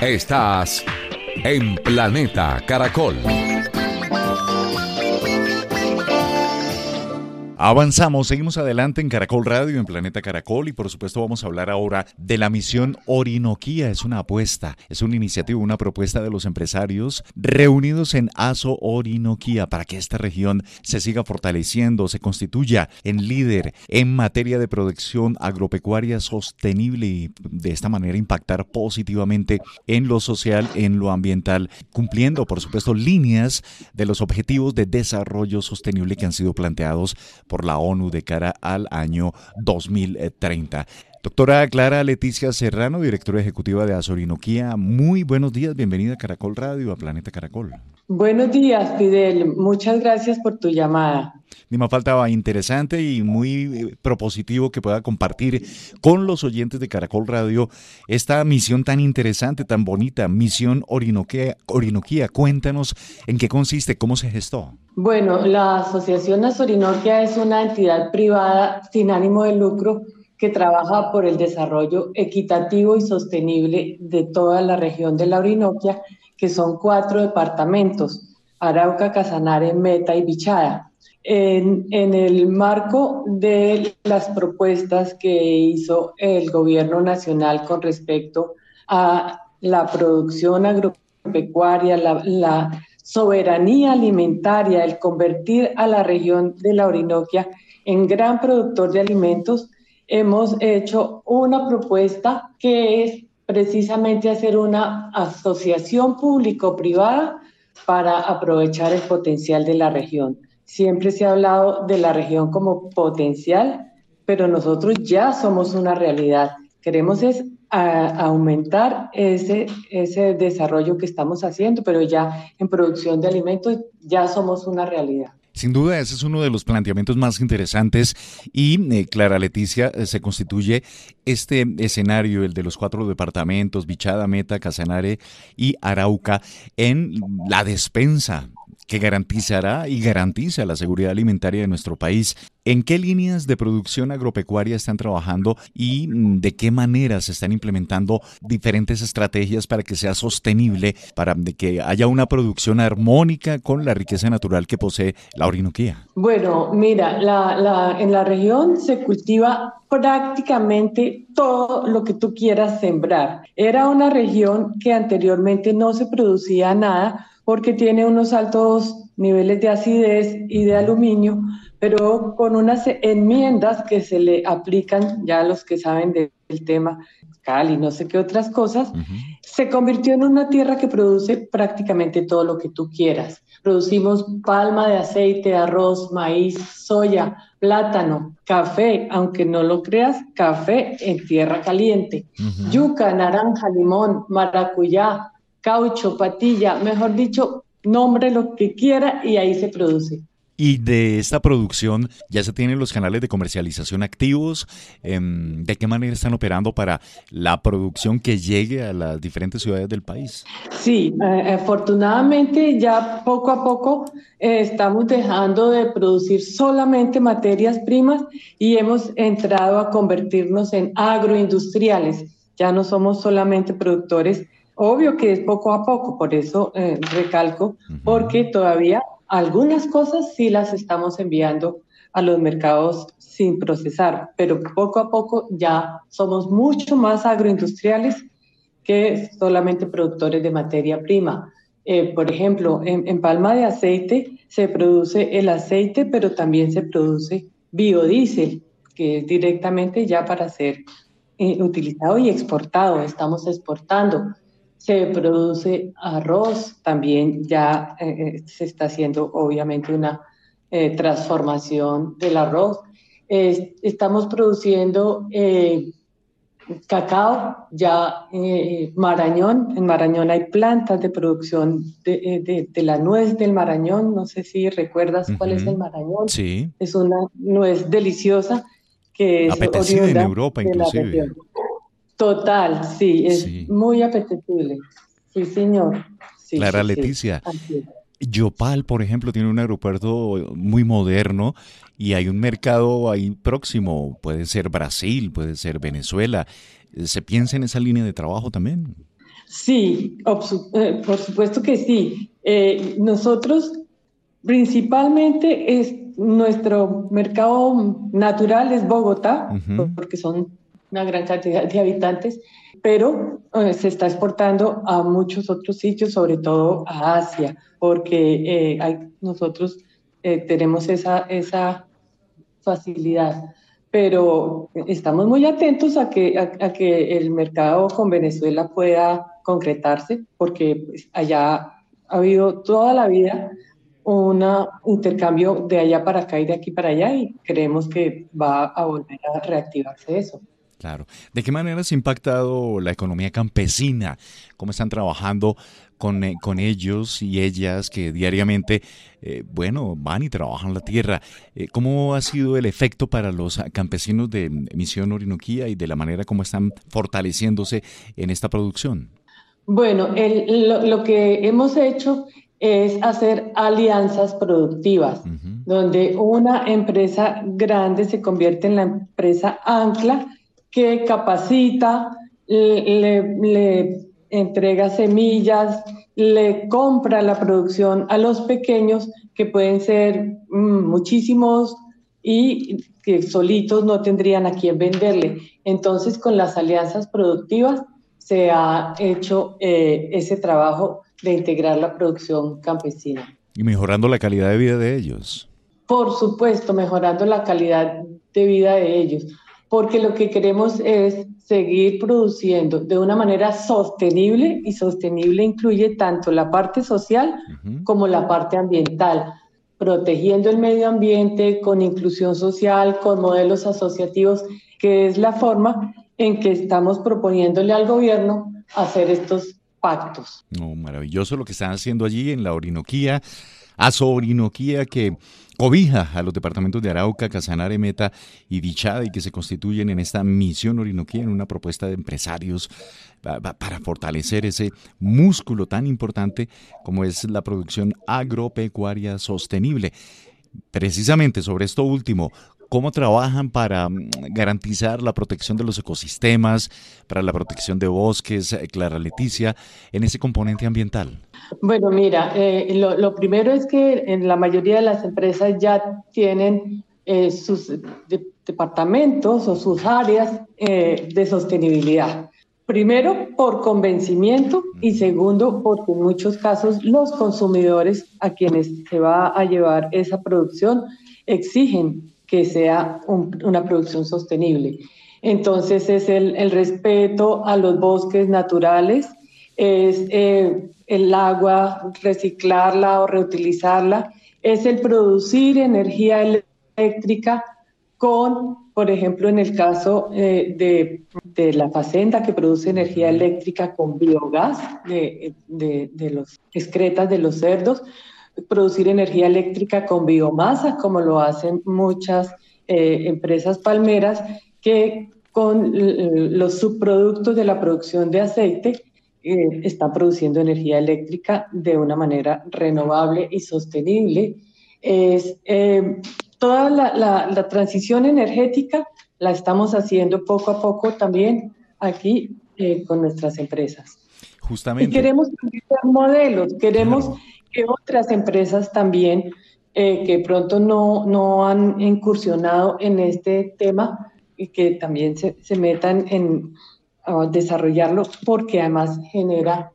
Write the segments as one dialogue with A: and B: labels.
A: Estás en Planeta Caracol.
B: Avanzamos, seguimos adelante en Caracol Radio, en Planeta Caracol y por supuesto vamos a hablar ahora de la misión Orinoquía. Es una apuesta, es una iniciativa, una propuesta de los empresarios reunidos en ASO Orinoquía para que esta región se siga fortaleciendo, se constituya en líder en materia de producción agropecuaria sostenible y de esta manera impactar positivamente en lo social, en lo ambiental, cumpliendo por supuesto líneas de los objetivos de desarrollo sostenible que han sido planteados por la ONU de cara al año 2030. Doctora Clara Leticia Serrano, directora ejecutiva de Azorinoquía, muy buenos días, bienvenida a Caracol Radio, a Planeta Caracol.
C: Buenos días, Fidel, muchas gracias por tu llamada.
B: Ni más faltaba interesante y muy eh, propositivo que pueda compartir con los oyentes de Caracol Radio esta misión tan interesante, tan bonita, Misión Orinoquía. Orinoquía. Cuéntanos en qué consiste, cómo se gestó.
C: Bueno, la Asociación Azorinoquia es una entidad privada sin ánimo de lucro que trabaja por el desarrollo equitativo y sostenible de toda la región de la Orinoquia, que son cuatro departamentos, Arauca, Casanare, Meta y Bichada. En, el marco de las propuestas que hizo el gobierno nacional con respecto a la producción agropecuaria, la, la soberanía alimentaria, el convertir a la región de la Orinoquia en gran productor de alimentos, hemos hecho una propuesta que es precisamente hacer una asociación público-privada para aprovechar el potencial de la región. Siempre se ha hablado de la región como potencial, pero nosotros ya somos una realidad. Queremos es aumentar ese, ese desarrollo que estamos haciendo, pero ya en producción de alimentos ya somos una realidad.
B: Sin duda, ese es uno de los planteamientos más interesantes y, eh, Clara Leticia, eh, se constituye este escenario, el de los cuatro departamentos, Bichada, Meta, Casanare y Arauca, en la despensa que garantizará y garantiza la seguridad alimentaria de nuestro país. ¿En qué líneas de producción agropecuaria están trabajando y mm, de qué manera se están implementando diferentes estrategias para que sea sostenible, para que haya una producción armónica con la riqueza natural que posee la Orinoquía?
C: Bueno, mira, en la región se cultiva prácticamente todo lo que tú quieras sembrar. Era una región que anteriormente no se producía nada porque tiene unos altos niveles de acidez y de aluminio, pero con unas enmiendas que se le aplican ya a los que saben del tema, cal y no sé qué otras cosas, se convirtió en una tierra que produce prácticamente todo lo que tú quieras. Producimos palma de aceite, arroz, maíz, soya, plátano, café, aunque no lo creas, café en tierra caliente, yuca, naranja, limón, maracuyá, caucho, patilla, mejor dicho, nombre lo que quiera y ahí se produce.
B: Y de esta producción ya se tienen los canales de comercialización activos. Em, ¿De qué manera están operando para la producción que llegue a las diferentes ciudades del país?
C: Sí, eh, afortunadamente ya poco a poco eh, estamos dejando de producir solamente materias primas y hemos entrado a convertirnos en agroindustriales. Ya no somos solamente productores Obvio que es poco a poco, por eso eh, recalco, porque todavía algunas cosas sí las estamos enviando a los mercados sin procesar, pero poco a poco ya somos mucho más agroindustriales que solamente productores de materia prima. Eh, por ejemplo, en, palma de aceite se produce el aceite, pero también se produce biodiesel, que es directamente ya para ser eh, utilizado y exportado. Estamos exportando se produce arroz, también ya eh, eh, se está haciendo obviamente una eh, transformación del arroz. estamos produciendo cacao, ya Marañón, en Marañón hay plantas de producción de, de, la nuez del Marañón, no sé si recuerdas cuál es el Marañón.
B: Sí.
C: Es una nuez deliciosa que es
B: apetecible en Europa inclusive.
C: Total, sí, es muy apetecible. Sí, señor.
B: Clara Leticia. Yopal, por ejemplo, tiene un aeropuerto muy moderno y hay un mercado ahí próximo. Puede ser Brasil, puede ser Venezuela. ¿Se piensa en esa línea de trabajo también?
C: Sí, eh, por supuesto que sí. Eh, nosotros principalmente es nuestro mercado natural es Bogotá, porque son una gran cantidad de habitantes, pero eh, se está exportando a muchos otros sitios, sobre todo a Asia, porque eh, nosotros eh, tenemos esa, esa facilidad. Pero estamos muy atentos a que, a, que el mercado con Venezuela pueda concretarse, porque pues, allá ha habido toda la vida un intercambio de allá para acá y de aquí para allá y creemos que va a volver a reactivarse eso.
B: Claro. ¿De qué manera se ha impactado la economía campesina? ¿Cómo están trabajando con, eh, con ellos y ellas que diariamente, eh, bueno, van y trabajan la tierra? Eh, ¿Cómo ha sido el efecto para los campesinos de Misión Orinoquía y de la manera como están fortaleciéndose en esta producción?
C: Bueno, lo, que hemos hecho es hacer alianzas productivas, donde una empresa grande se convierte en la empresa ancla que capacita, le, entrega semillas, le compra la producción a los pequeños, que pueden ser mm, muchísimos y que solitos no tendrían a quién venderle. Entonces, con las alianzas productivas se ha hecho eh, ese trabajo de integrar la producción campesina.
B: Y mejorando la calidad de vida de ellos.
C: Por supuesto, mejorando la calidad de vida de ellos porque lo que queremos es seguir produciendo de una manera sostenible y sostenible incluye tanto la parte social como la parte ambiental, protegiendo el medio ambiente con inclusión social, con modelos asociativos, que es la forma en que estamos proponiéndole al gobierno hacer estos pactos.
B: maravilloso lo que están haciendo allí en la Orinoquía, Aso Orinoquía, que cobija a los departamentos de Arauca, Casanare, Meta y Dichada y que se constituyen en esta misión Orinoquía en una propuesta de empresarios para fortalecer ese músculo tan importante como es la producción agropecuaria sostenible. Precisamente sobre esto último, ¿Cómo trabajan para mm, garantizar la protección de los ecosistemas, para la protección de bosques, eh, Clara Leticia, en ese componente ambiental?
C: Bueno, mira, eh, lo, primero es que en la mayoría de las empresas ya tienen eh, sus departamentos o sus áreas de sostenibilidad. Primero, por convencimiento y segundo, porque en muchos casos los consumidores a quienes se va a llevar esa producción exigen que sea una producción sostenible. Entonces es el, respeto a los bosques naturales, es eh, el agua, reciclarla o reutilizarla, es el producir energía eléctrica con, por ejemplo, en el caso eh, de, de, la facenda que produce energía eléctrica con biogás de, de, de los excretas de los cerdos, producir energía eléctrica con biomasa, como lo hacen muchas eh, empresas palmeras, que con los subproductos de la producción de aceite eh, están produciendo energía eléctrica de una manera renovable y sostenible. Es, eh, toda la, la, transición energética la estamos haciendo poco a poco también aquí con nuestras empresas.
B: Justamente.
C: Y queremos cambiar modelos, queremos que otras empresas también eh, que pronto no, no han incursionado en este tema y que también se, se metan en desarrollarlo porque además genera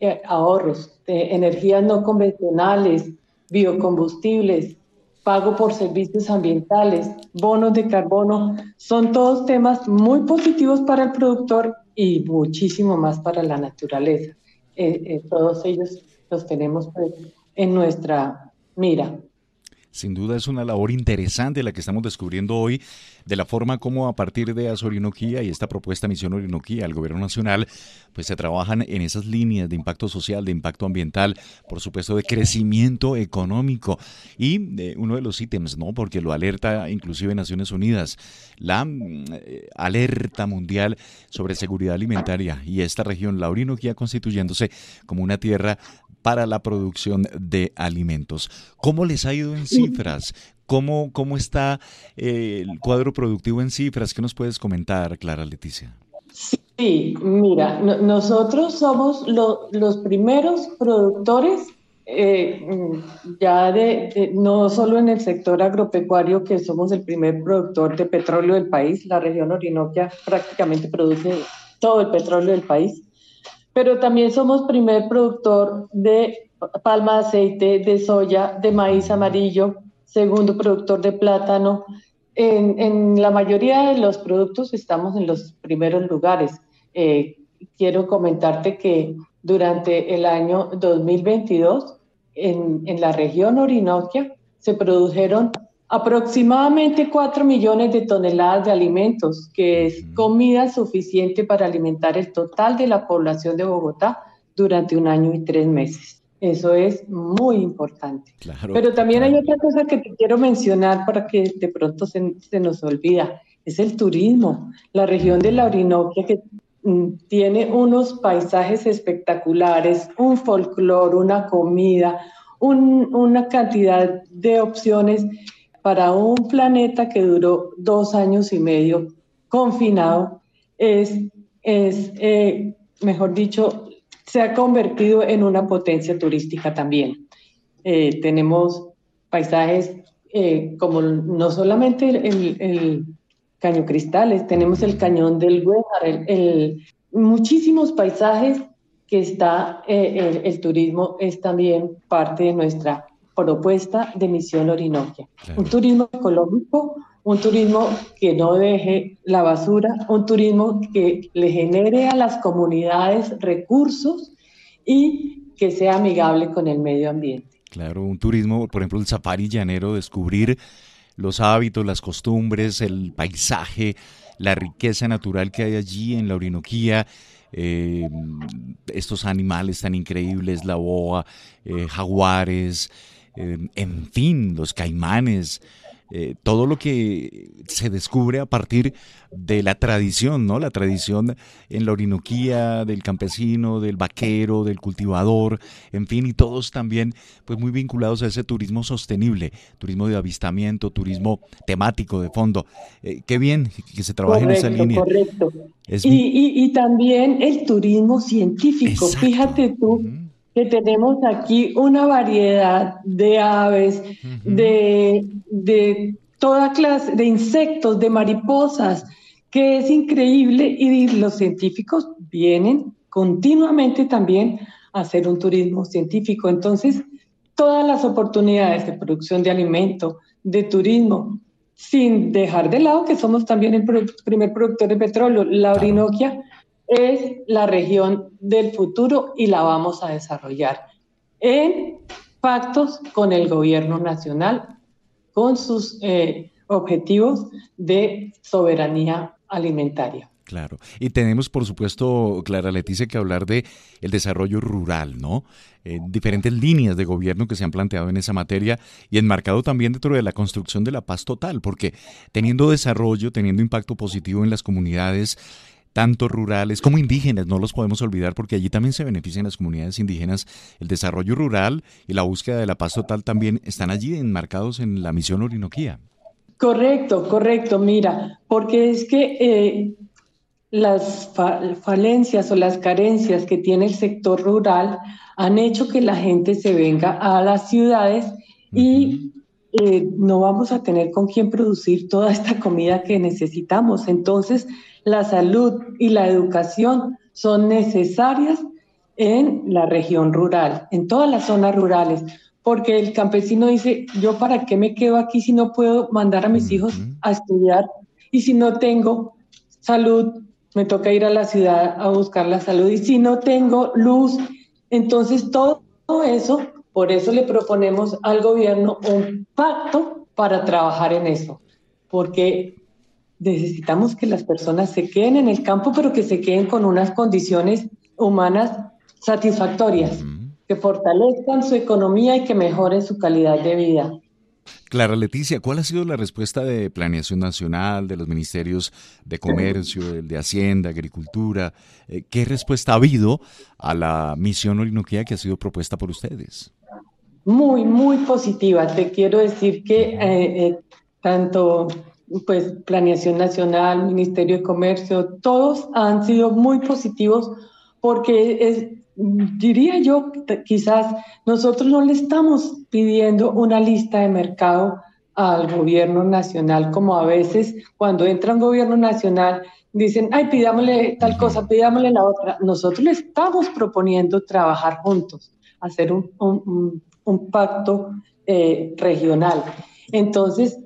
C: eh, ahorros de energías no convencionales, biocombustibles, pago por servicios ambientales, bonos de carbono, son todos temas muy positivos para el productor y muchísimo más para la naturaleza. Eh, todos ellos los tenemos pues, en nuestra mira.
B: Sin duda es una labor interesante la que estamos descubriendo hoy de la forma como a partir de Asorinoquía y esta propuesta Misión Orinoquía al Gobierno Nacional, pues se trabajan en esas líneas de impacto social, de impacto ambiental, por supuesto de crecimiento económico y eh, uno de los ítems, ¿no? Porque lo alerta inclusive Naciones Unidas, la mm, eh, alerta mundial sobre seguridad alimentaria y esta región, la Orinoquía, constituyéndose como una tierra para la producción de alimentos. ¿Cómo les ha ido en cifras? ¿Cómo, cómo está eh, el cuadro productivo en cifras? ¿Qué nos puedes comentar, Clara Leticia?
C: Sí, mira, nosotros somos los primeros productores eh, ya de, no solo en el sector agropecuario, que somos el primer productor de petróleo del país, la región Orinoquia prácticamente produce todo el petróleo del país, pero también somos primer productor de palma de aceite, de soya, de maíz amarillo, segundo productor de plátano. En, la mayoría de los productos estamos en los primeros lugares. Eh, quiero comentarte que durante el año 2022 en, en la región Orinoquia se produjeron aproximadamente 4 millones de toneladas de alimentos, que es comida suficiente para alimentar el total de la población de Bogotá durante un año y tres meses. Eso es muy importante. Pero también hay otra cosa que te quiero mencionar para que de pronto se, se nos olvida, es el turismo. La región de la Orinoquia que mm, tiene unos paisajes espectaculares, un folclore, una comida, una cantidad de opciones para un planeta que duró dos años y medio confinado, es, es eh, mejor dicho, se ha convertido en una potencia turística también. Eh, tenemos paisajes eh, como no solamente el, Caño Cristales, tenemos el Cañón del Güejar, muchísimos paisajes que está, el, turismo es también parte de nuestra propuesta de Misión Orinoquia. Un turismo ecológico, un turismo que no deje la basura, un turismo que le genere a las comunidades recursos y que sea amigable con el medio ambiente.
B: Claro, un turismo, por ejemplo, el safari llanero, descubrir los hábitos, las costumbres, el paisaje, la riqueza natural que hay allí en la Orinoquía, eh, estos animales tan increíbles, la boa, eh, jaguares, Em, en fin, los caimanes, eh, todo lo que se descubre a partir de la tradición, ¿no? La tradición en la Orinoquía del campesino, del vaquero, del cultivador, en fin, y todos también pues muy vinculados a ese turismo sostenible, turismo de avistamiento, turismo temático de fondo. Eh, qué bien que se trabaje en esa línea.
C: Correcto. y, también el turismo científico, fíjate tú que tenemos aquí una variedad de aves, de, de toda clase, de insectos, de mariposas, que es increíble. Y los científicos vienen continuamente también a hacer un turismo científico. Entonces, todas las oportunidades de producción de alimento, de turismo, sin dejar de lado que somos también el primer productor de petróleo, la Orinoquia es la región del futuro y la vamos a desarrollar en pactos con el gobierno nacional, con sus eh, objetivos de soberanía alimentaria.
B: Claro. Y tenemos, por supuesto, Clara Leticia, que hablar de el desarrollo rural, ¿no? Eh, diferentes líneas de gobierno que se han planteado en esa materia y enmarcado también dentro de la construcción de la paz total, porque teniendo desarrollo, teniendo impacto positivo en las comunidades, tanto rurales como indígenas, no los podemos olvidar porque allí también se benefician las comunidades indígenas. El desarrollo rural y la búsqueda de la paz total también están allí enmarcados en la misión Orinoquía.
C: Correcto, correcto, mira, porque es que eh, las falencias o las carencias que tiene el sector rural han hecho que la gente se venga a las ciudades y eh, no vamos a tener con quién producir toda esta comida que necesitamos. Entonces, la salud y la educación son necesarias en la región rural, en todas las zonas rurales, porque el campesino dice, yo para qué me quedo aquí si no puedo mandar a mis hijos a estudiar y si no tengo salud, me toca ir a la ciudad a buscar la salud. Y si no tengo luz, entonces todo eso Por eso le proponemos al gobierno un pacto para trabajar en eso, porque necesitamos que las personas se queden en el campo, pero que se queden con unas condiciones humanas satisfactorias, que fortalezcan su economía y que mejoren su calidad de vida.
B: Clara Leticia, ¿cuál ha sido la respuesta de Planeación Nacional, de los ministerios de Comercio, de Hacienda, Agricultura? Eh, ¿Qué respuesta ha habido a la misión Orinoquía que ha sido propuesta por ustedes?
C: Muy, muy positiva. Te quiero decir que eh, eh, tanto pues Planeación Nacional, Ministerio de Comercio, todos han sido muy positivos porque es, diría yo, quizás nosotros no le estamos pidiendo una lista de mercado al gobierno nacional, como a veces cuando entra un gobierno nacional dicen, ay, pidámosle tal cosa, pidámosle la otra. Nosotros le estamos proponiendo trabajar juntos, hacer un, un, pacto eh, regional. Entonces,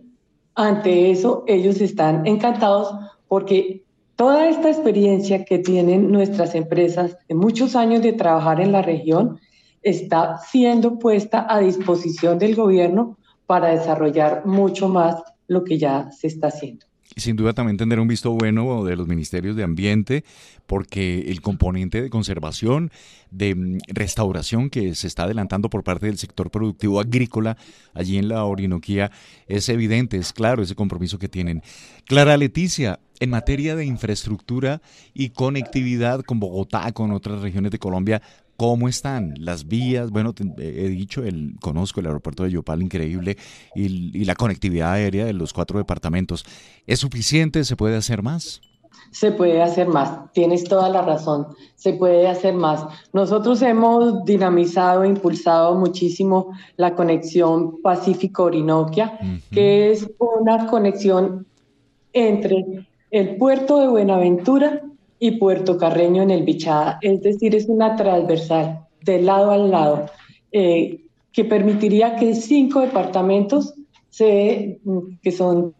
C: ante eso, ellos están encantados porque Toda esta experiencia que tienen nuestras empresas de muchos años de trabajar en la región está siendo puesta a disposición del gobierno para desarrollar mucho más lo que ya se está haciendo.
B: Sin duda también tener un visto bueno de los ministerios de Ambiente, porque el componente de conservación, de mm, restauración que se está adelantando por parte del sector productivo agrícola allí en la Orinoquía es evidente, es claro ese compromiso que tienen. Clara Leticia, en materia de infraestructura y conectividad con Bogotá, con otras regiones de Colombia, ¿Cómo están las vías? Bueno, he dicho, el, conozco el aeropuerto de Yopal, increíble, y, y, la conectividad aérea de los cuatro departamentos. ¿Es suficiente? ¿Se puede hacer más?
C: Se puede hacer más, tienes toda la razón, se puede hacer más. Nosotros hemos dinamizado, impulsado muchísimo la conexión Pacífico-Orinoquia, que es una conexión entre el puerto de Buenaventura y Puerto Carreño en el Bichada, es decir, es una transversal de lado al lado, eh, que permitiría que cinco departamentos, se, que son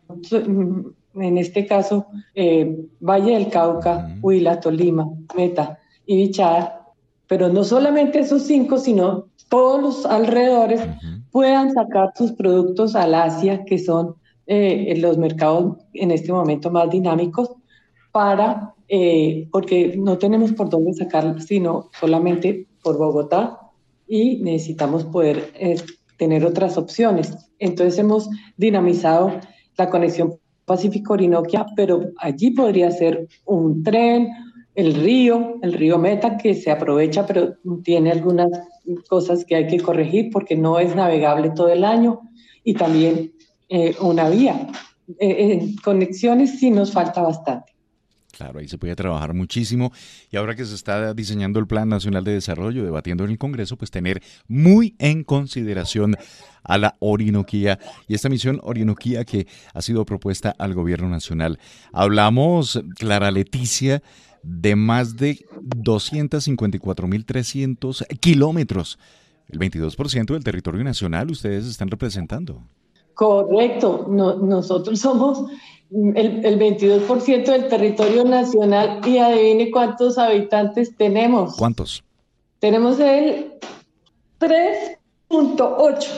C: en este caso eh, Valle del Cauca, Huila, Tolima, Meta y Bichada, pero no solamente esos cinco, sino todos los alrededores puedan sacar sus productos al Asia, que son eh, los mercados en este momento más dinámicos, para eh, porque no tenemos por dónde sacar, sino solamente por Bogotá y necesitamos poder eh, tener otras opciones. Entonces hemos dinamizado la conexión Pacífico-Orinoquia, pero allí podría ser un tren, el río, el río Meta, que se aprovecha, pero tiene algunas cosas que hay que corregir porque no es navegable todo el año, y también eh, una vía. conexiones sí nos falta bastante.
B: Claro, ahí se puede trabajar muchísimo y ahora que se está diseñando el Plan Nacional de Desarrollo, debatiendo en el Congreso, pues tener muy en consideración a la Orinoquía y esta misión Orinoquía que ha sido propuesta al Gobierno Nacional. Hablamos, Clara Leticia, de más de 254.300 kilómetros. El 22% del territorio nacional ustedes están representando.
C: Correcto, nosotros somos el, el 22% del territorio nacional y adivine cuántos habitantes tenemos.
B: ¿Cuántos?
C: Tenemos el 3.8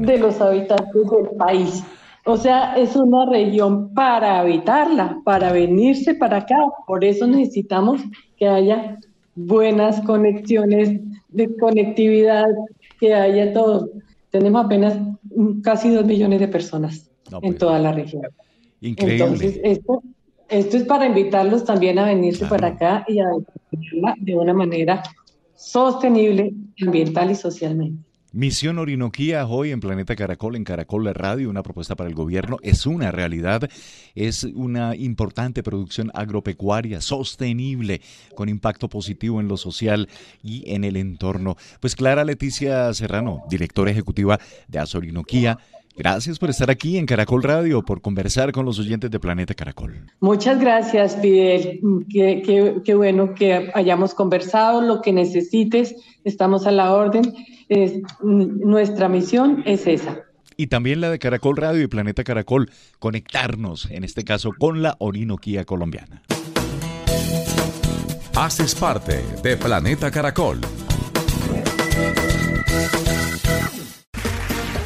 C: de los habitantes del país. O sea, es una región para habitarla, para venirse para acá. Por eso necesitamos que haya buenas conexiones de conectividad, que haya todo. Tenemos apenas casi dos millones de personas en pues, toda la región.
B: Increíble.
C: Entonces, esto, esto es para invitarlos también a venirse para acá y a de una manera sostenible, ambiental y socialmente.
B: Misión Orinoquía hoy en Planeta Caracol, en Caracol Radio, una propuesta para el gobierno, es una realidad, es una importante producción agropecuaria sostenible, con impacto positivo en lo social y en el entorno. Pues Clara Leticia Serrano, directora ejecutiva de Orinoquía, Gracias por estar aquí en Caracol Radio, por conversar con los oyentes de Planeta Caracol.
C: Muchas gracias, Fidel. Qué, qué, bueno que hayamos conversado. Lo que necesites, estamos a la orden. nuestra misión es esa.
B: Y también la de Caracol Radio y Planeta Caracol, conectarnos, en este caso, con la Orinoquía colombiana.
A: Haces parte de Planeta Caracol.